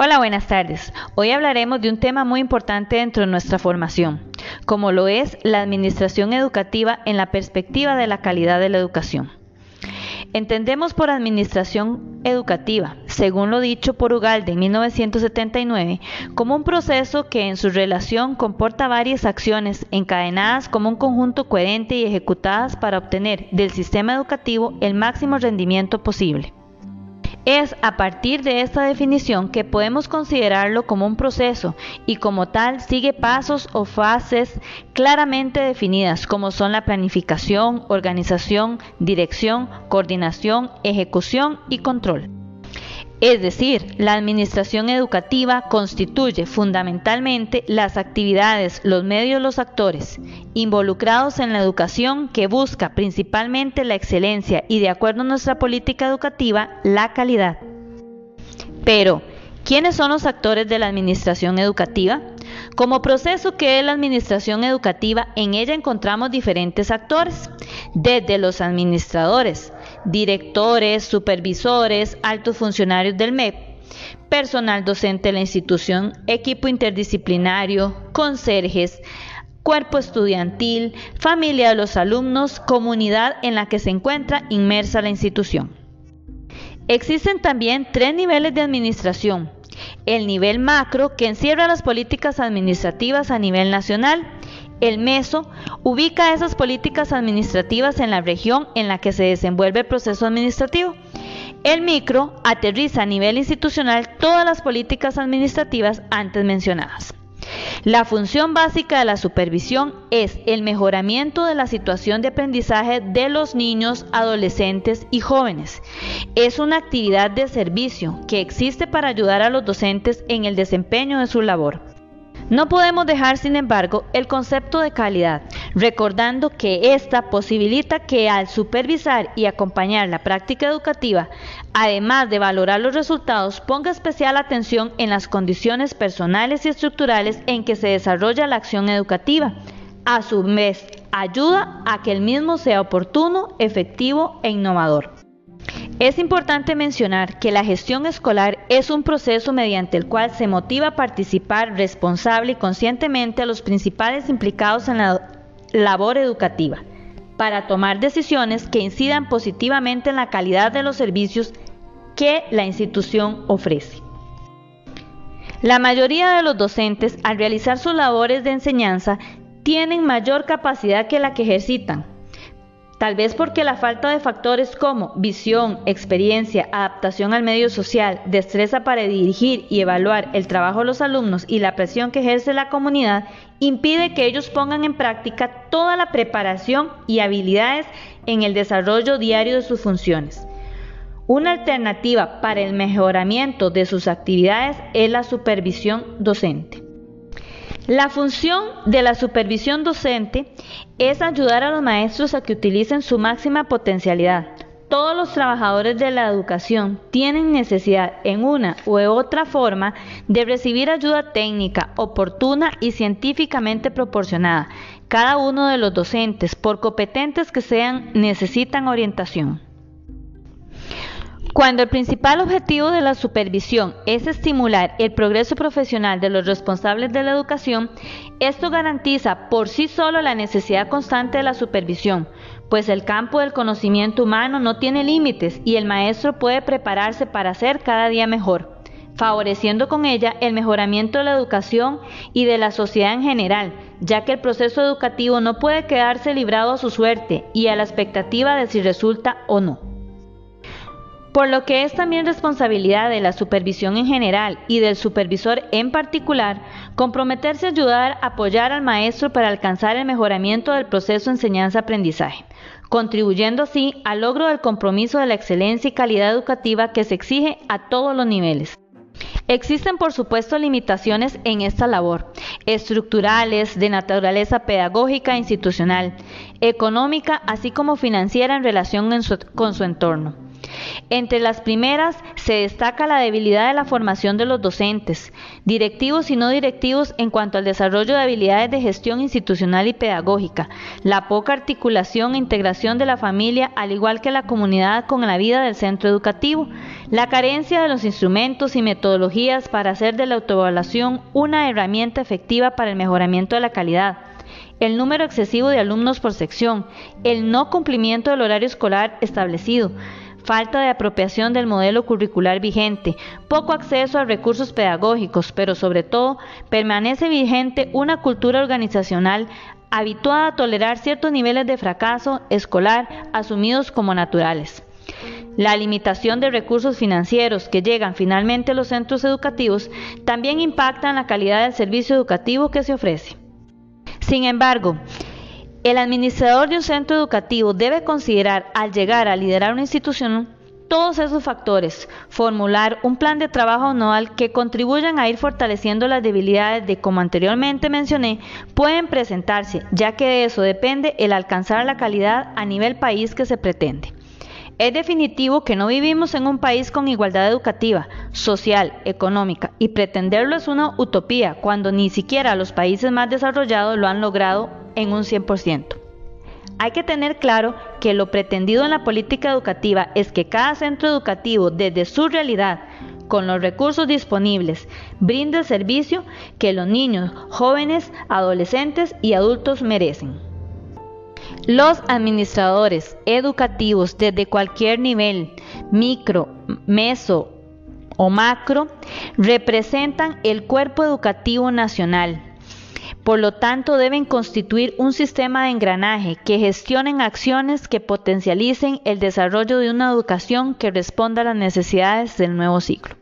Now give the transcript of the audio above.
Hola, buenas tardes. Hoy hablaremos de un tema muy importante dentro de nuestra formación, como lo es la administración educativa en la perspectiva de la calidad de la educación. Entendemos por administración educativa, según lo dicho por Ugalde en 1979, como un proceso que en su relación comporta varias acciones encadenadas como un conjunto coherente y ejecutadas para obtener del sistema educativo el máximo rendimiento posible. Es a partir de esta definición que podemos considerarlo como un proceso y como tal sigue pasos o fases claramente definidas como son la planificación, organización, dirección, coordinación, ejecución y control. Es decir, la administración educativa constituye fundamentalmente las actividades, los medios, los actores involucrados en la educación que busca principalmente la excelencia y de acuerdo a nuestra política educativa, la calidad. Pero, ¿quiénes son los actores de la administración educativa? Como proceso que es la administración educativa, en ella encontramos diferentes actores, desde los administradores, directores, supervisores, altos funcionarios del MEP, personal docente de la institución, equipo interdisciplinario, conserjes, cuerpo estudiantil, familia de los alumnos, comunidad en la que se encuentra inmersa la institución. Existen también tres niveles de administración. El nivel macro, que encierra las políticas administrativas a nivel nacional, el MESO ubica esas políticas administrativas en la región en la que se desenvuelve el proceso administrativo. El micro aterriza a nivel institucional todas las políticas administrativas antes mencionadas. La función básica de la supervisión es el mejoramiento de la situación de aprendizaje de los niños, adolescentes y jóvenes. Es una actividad de servicio que existe para ayudar a los docentes en el desempeño de su labor. No podemos dejar, sin embargo, el concepto de calidad, recordando que ésta posibilita que al supervisar y acompañar la práctica educativa, además de valorar los resultados, ponga especial atención en las condiciones personales y estructurales en que se desarrolla la acción educativa. A su vez, ayuda a que el mismo sea oportuno, efectivo e innovador. Es importante mencionar que la gestión escolar es un proceso mediante el cual se motiva a participar responsable y conscientemente a los principales implicados en la labor educativa, para tomar decisiones que incidan positivamente en la calidad de los servicios que la institución ofrece. La mayoría de los docentes, al realizar sus labores de enseñanza, tienen mayor capacidad que la que ejercitan, Tal vez porque la falta de factores como visión, experiencia, adaptación al medio social, destreza para dirigir y evaluar el trabajo de los alumnos y la presión que ejerce la comunidad impide que ellos pongan en práctica toda la preparación y habilidades en el desarrollo diario de sus funciones. Una alternativa para el mejoramiento de sus actividades es la supervisión docente. La función de la supervisión docente es ayudar a los maestros a que utilicen su máxima potencialidad. Todos los trabajadores de la educación tienen necesidad en una u otra forma de recibir ayuda técnica, oportuna y científicamente proporcionada. Cada uno de los docentes, por competentes que sean, necesitan orientación. Cuando el principal objetivo de la supervisión es estimular el progreso profesional de los responsables de la educación, esto garantiza por sí solo la necesidad constante de la supervisión, pues el campo del conocimiento humano no tiene límites y el maestro puede prepararse para ser cada día mejor, favoreciendo con ella el mejoramiento de la educación y de la sociedad en general, ya que el proceso educativo no puede quedarse librado a su suerte y a la expectativa de si resulta o no por lo que es también responsabilidad de la supervisión en general y del supervisor en particular comprometerse a ayudar apoyar al maestro para alcanzar el mejoramiento del proceso enseñanza-aprendizaje, contribuyendo así al logro del compromiso de la excelencia y calidad educativa que se exige a todos los niveles. Existen, por supuesto, limitaciones en esta labor, estructurales, de naturaleza pedagógica e institucional, económica, así como financiera en relación con su entorno. Entre las primeras se destaca la debilidad de la formación de los docentes, directivos y no directivos en cuanto al desarrollo de habilidades de gestión institucional y pedagógica, la poca articulación e integración de la familia al igual que la comunidad con la vida del centro educativo, la carencia de los instrumentos y metodologías para hacer de la autoevaluación una herramienta efectiva para el mejoramiento de la calidad, el número excesivo de alumnos por sección, el no cumplimiento del horario escolar establecido, falta de apropiación del modelo curricular vigente, poco acceso a recursos pedagógicos, pero sobre todo permanece vigente una cultura organizacional habituada a tolerar ciertos niveles de fracaso escolar asumidos como naturales. La limitación de recursos financieros que llegan finalmente a los centros educativos también impacta en la calidad del servicio educativo que se ofrece. Sin embargo, el administrador de un centro educativo debe considerar al llegar a liderar una institución todos esos factores, formular un plan de trabajo anual que contribuyan a ir fortaleciendo las debilidades de, como anteriormente mencioné, pueden presentarse, ya que de eso depende el alcanzar la calidad a nivel país que se pretende. Es definitivo que no vivimos en un país con igualdad educativa, social, económica, y pretenderlo es una utopía cuando ni siquiera los países más desarrollados lo han logrado en un 100%. Hay que tener claro que lo pretendido en la política educativa es que cada centro educativo, desde su realidad, con los recursos disponibles, brinde el servicio que los niños, jóvenes, adolescentes y adultos merecen. Los administradores educativos desde cualquier nivel, micro, meso o macro, representan el cuerpo educativo nacional. Por lo tanto, deben constituir un sistema de engranaje que gestionen acciones que potencialicen el desarrollo de una educación que responda a las necesidades del nuevo ciclo.